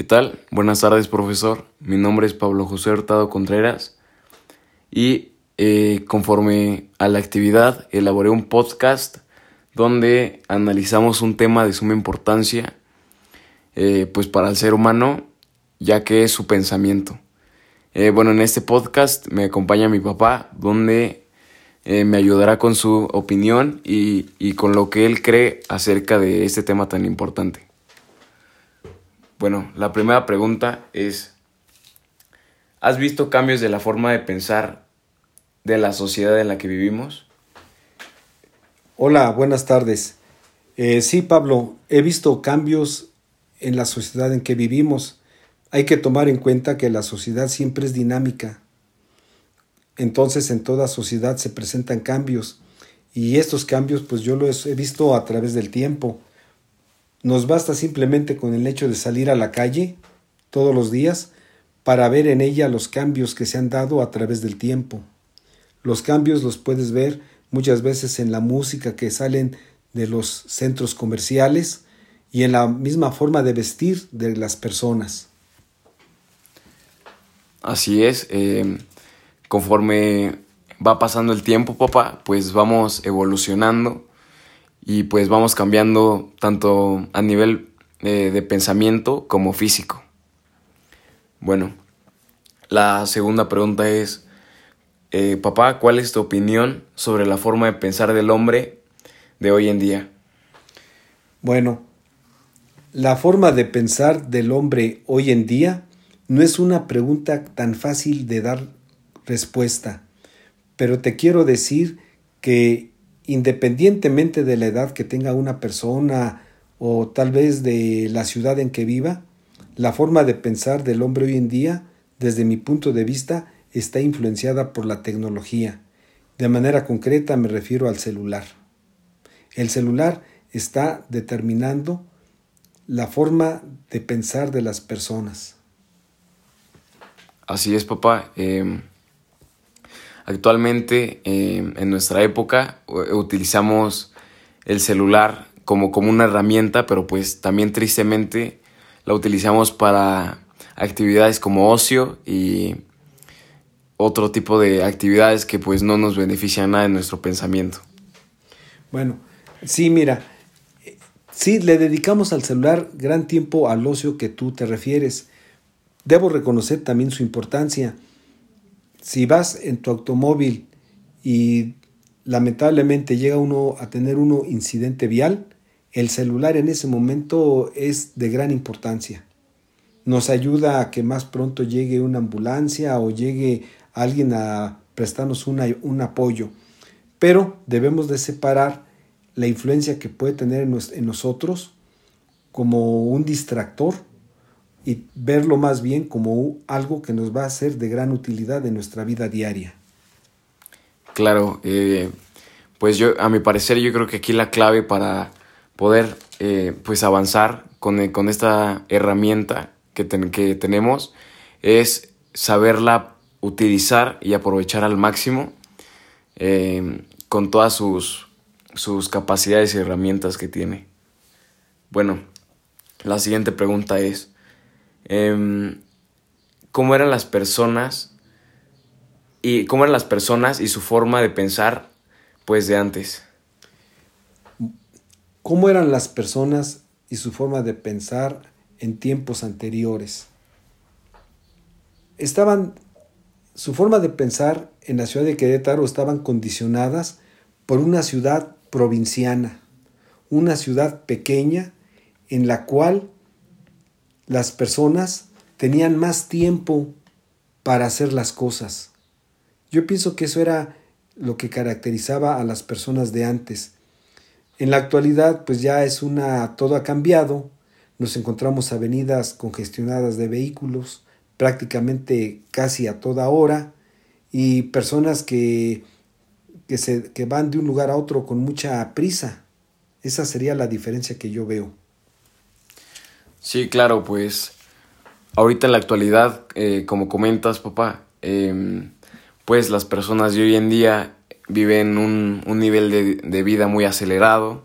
¿Qué tal? Buenas tardes, profesor. Mi nombre es Pablo José Hurtado Contreras y eh, conforme a la actividad elaboré un podcast donde analizamos un tema de suma importancia eh, pues para el ser humano ya que es su pensamiento. Eh, bueno, en este podcast me acompaña mi papá donde me ayudará con su opinión y, y con lo que él cree acerca de este tema tan importante. Bueno, la primera pregunta es, ¿has visto cambios de la forma de pensar de la sociedad en la que vivimos? Hola, buenas tardes. Eh, sí, Pablo, he visto cambios en la sociedad en que vivimos. Hay que tomar en cuenta que la sociedad siempre es dinámica. Entonces en toda sociedad se presentan cambios y estos cambios pues yo los he visto a través del tiempo. Nos basta simplemente con el hecho de salir a la calle todos los días para ver en ella los cambios que se han dado a través del tiempo. Los cambios los puedes ver muchas veces en la música que salen de los centros comerciales y en la misma forma de vestir de las personas. Así es, eh, conforme va pasando el tiempo, papá, pues vamos evolucionando y pues vamos cambiando tanto a nivel eh, de pensamiento como físico. Bueno, la segunda pregunta es, eh, papá, ¿cuál es tu opinión sobre la forma de pensar del hombre de hoy en día? Bueno, la forma de pensar del hombre hoy en día no es una pregunta tan fácil de dar respuesta, pero te quiero decir que independientemente de la edad que tenga una persona o tal vez de la ciudad en que viva, la forma de pensar del hombre hoy en día, desde mi punto de vista, está influenciada por la tecnología. De manera concreta me refiero al celular. El celular está determinando la forma de pensar de las personas. Así es, papá. Em, Actualmente, eh, en nuestra época, utilizamos el celular como, como una herramienta, pero pues también tristemente la utilizamos para actividades como ocio y otro tipo de actividades que pues no nos benefician nada en nuestro pensamiento. Bueno, sí, mira, sí, le dedicamos al celular gran tiempo al ocio que tú te refieres. Debo reconocer también su importancia si vas en tu automóvil y lamentablemente llega uno a tener uno incidente vial, el celular en ese momento es de gran importancia. Nos ayuda a que más pronto llegue una ambulancia o llegue alguien a prestarnos un apoyo. Pero debemos de separar la influencia que puede tener en nosotros como un distractor y verlo más bien como algo que nos va a ser de gran utilidad en nuestra vida diaria. Claro, eh, pues yo, a mi parecer, yo creo que aquí la clave para poder eh, pues avanzar con, con, esta herramienta que, que tenemos es saberla utilizar y aprovechar al máximo eh, con todas sus, sus capacidades y herramientas que tiene. Bueno, la siguiente pregunta es, Em, cómo eran las personas y cómo eran las personas y su forma de pensar pues de antes. ¿Cómo eran las personas y su forma de pensar en tiempos anteriores? Estaban su forma de pensar en la ciudad de Querétaro estaban condicionadas por una ciudad provinciana, una ciudad pequeña en la cual las personas tenían más tiempo para hacer las cosas. Yo pienso que eso era lo que caracterizaba a las personas de antes. En la actualidad, pues ya es una, todo ha cambiado. Nos encontramos avenidas congestionadas de vehículos prácticamente casi a toda hora y personas que, que, se, que van de un lugar a otro con mucha prisa. Esa sería la diferencia que yo veo. Sí, claro, pues ahorita en la actualidad, eh, como comentas, papá, em, pues las personas de hoy en día viven un, un nivel de, de, vida muy acelerado,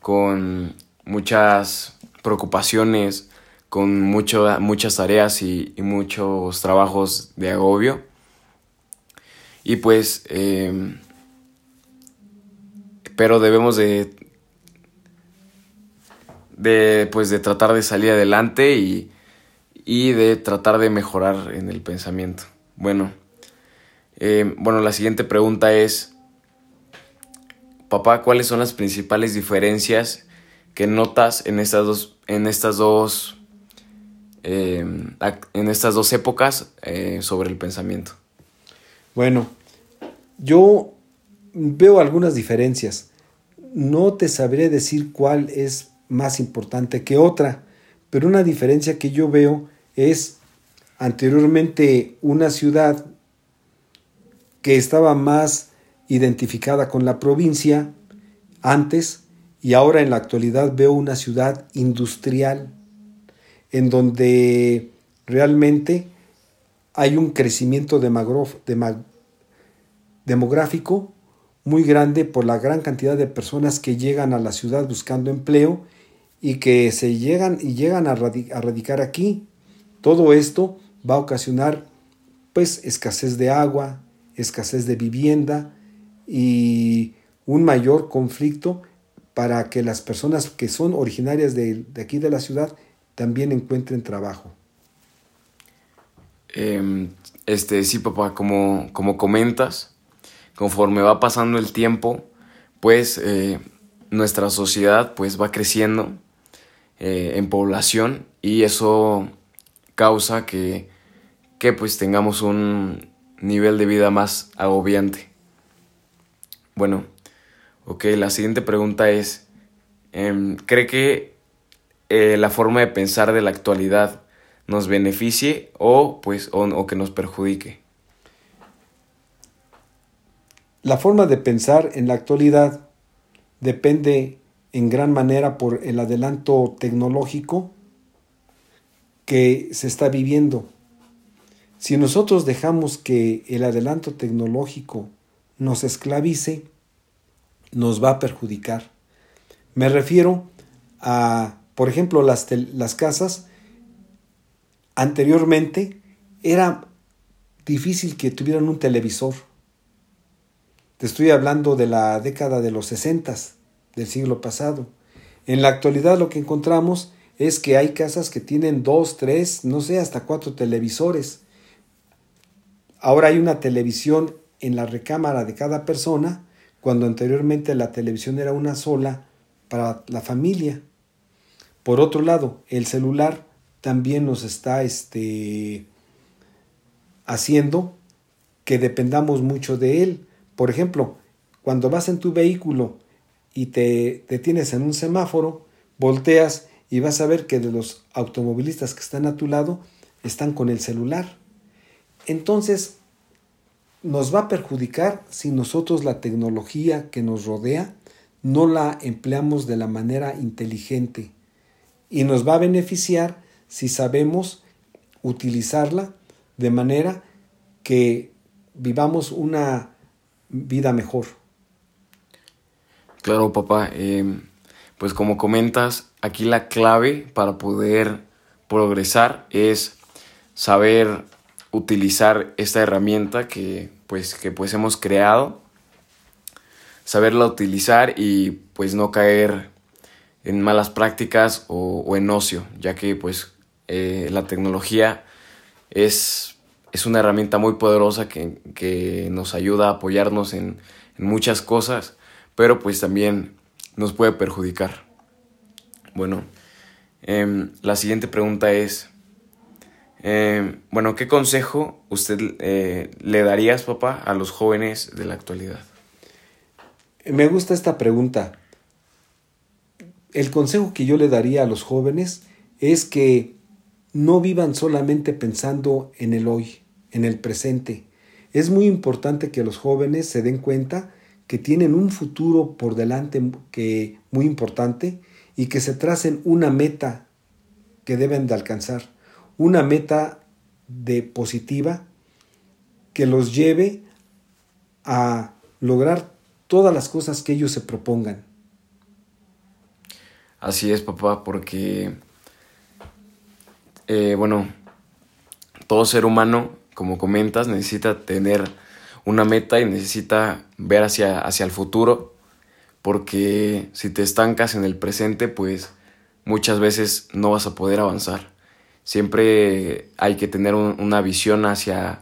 con muchas preocupaciones con mucho, muchas tareas y, muchos trabajos de agobio. Y pues, em, pero debemos de, de, pues, de tratar de salir adelante y, y de tratar de mejorar en el pensamiento. Bueno, em, bueno, la siguiente pregunta es, papá, ¿cuáles son las principales diferencias que notas en estas dos, en estas dos, em, en estas dos épocas eh, sobre el pensamiento? Bueno, yo veo algunas diferencias. No te sabré decir cuál es más importante que otra, pero una diferencia que yo veo es anteriormente una ciudad que estaba más identificada con la provincia antes y ahora en la actualidad veo una ciudad industrial en donde realmente hay un crecimiento demográfico muy grande por la gran cantidad de personas que llegan a la ciudad buscando empleo y que se llegan y llegan a, radicar aquí. Todo esto va a ocasionar pues escasez de agua, escasez de vivienda y un mayor conflicto para que las personas que son originarias de, aquí de la ciudad también encuentren trabajo. Em, este, sí, papá, como, como comentas, conforme va pasando el tiempo, pues eh, nuestra sociedad pues va creciendo eh, en población y eso causa que, que pues tengamos un nivel de vida más agobiante. Bueno, ok, la siguiente pregunta es, em, ¿cree que eh, la forma de pensar de la actualidad nos beneficie o, pues, o, que nos perjudique? La forma de pensar en la actualidad depende en gran manera por el adelanto tecnológico que se está viviendo. Si nosotros dejamos que el adelanto tecnológico nos esclavice, nos va a perjudicar. Me refiero a, por ejemplo, las, las casas. Anteriormente era difícil que tuvieran un televisor. Te estoy hablando de la década de los 60 del siglo pasado. En la actualidad lo que encontramos es que hay casas que tienen dos, tres, no sé, hasta cuatro televisores. Ahora hay una televisión en la recámara de cada persona, cuando anteriormente la televisión era una sola para la familia. Por otro lado, el celular también nos está este, haciendo que dependamos mucho de él. Por ejemplo, cuando vas en tu vehículo y te detienes en un semáforo, volteas y vas a ver que de los automovilistas que están a tu lado están con el celular. Entonces, nos va a perjudicar si nosotros la tecnología que nos rodea no la empleamos de la manera inteligente y nos va a beneficiar si sabemos utilizarla de manera que vivamos una vida mejor. Claro, papá. Em, pues como comentas, aquí la clave para poder progresar es saber utilizar esta herramienta que pues, que pues hemos creado, saberla utilizar y pues no caer en malas prácticas o, en ocio, ya que pues eh, la tecnología es, es, una herramienta muy poderosa que, nos ayuda a apoyarnos en, muchas cosas, pero pues también nos puede perjudicar. Bueno, em, la siguiente pregunta es, eh, bueno, ¿qué consejo usted eh, le darías, papá, a los jóvenes de la actualidad? Me gusta esta pregunta. El consejo que yo le daría a los jóvenes es que no vivan solamente pensando en el hoy, en el presente. Es muy importante que los jóvenes se den cuenta que tienen un futuro por delante que muy importante y que se tracen una meta que deben de alcanzar una meta de positiva que los lleve a lograr todas las cosas que ellos se propongan. Así es, papá, porque eh, bueno, todo ser humano, como comentas, necesita tener una meta y necesita ver hacia, hacia el futuro, porque si te estancas en el presente, pues muchas veces no vas a poder avanzar. Siempre hay que tener una visión hacia,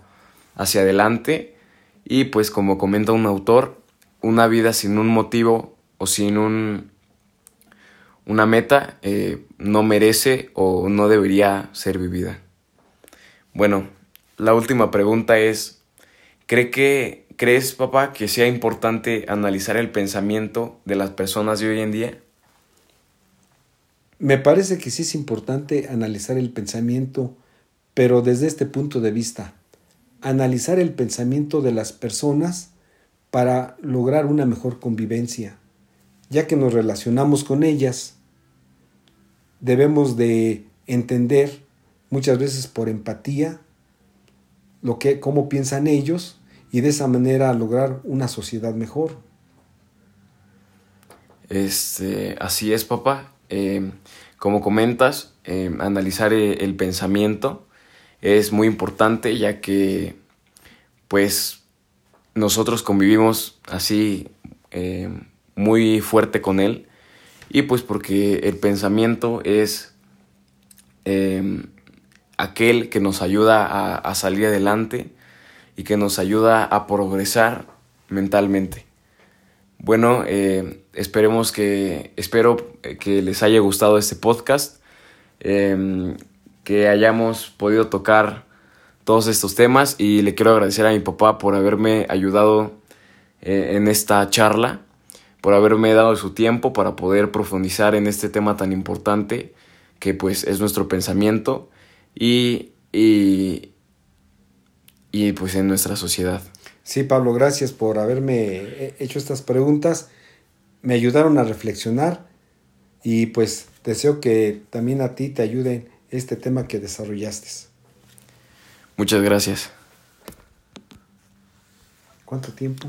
hacia adelante y pues como comenta un autor, una vida sin un motivo o sin un, una meta eh, no merece o no debería ser vivida. Bueno, la última pregunta es, ¿cree que, ¿crees, papá, que sea importante analizar el pensamiento de las personas de hoy en día? Me parece que sí es importante analizar el pensamiento, pero desde este punto de vista, analizar el pensamiento de las personas para lograr una mejor convivencia, ya que nos relacionamos con ellas, debemos de entender muchas veces por empatía lo que cómo piensan ellos y de esa manera lograr una sociedad mejor. Este, así es, papá. Em, como comentas, em, analizar e, el pensamiento es muy importante ya que pues nosotros convivimos así em, muy fuerte con él y pues porque el pensamiento es aquel que nos ayuda a, salir adelante y que nos ayuda a progresar mentalmente. Bueno, eh, esperemos que, espero que les haya gustado este podcast, em, que hayamos podido tocar todos estos temas y le quiero agradecer a mi papá por haberme ayudado eh, en esta charla, por haberme dado su tiempo para poder profundizar en este tema tan importante que pues es nuestro pensamiento y, y, y pues en nuestra sociedad. Sí, Pablo, gracias por haberme eh, hecho estas preguntas. Me ayudaron a reflexionar y pues deseo que también a ti te ayude este tema que desarrollaste. Muchas gracias. ¿Cuánto tiempo?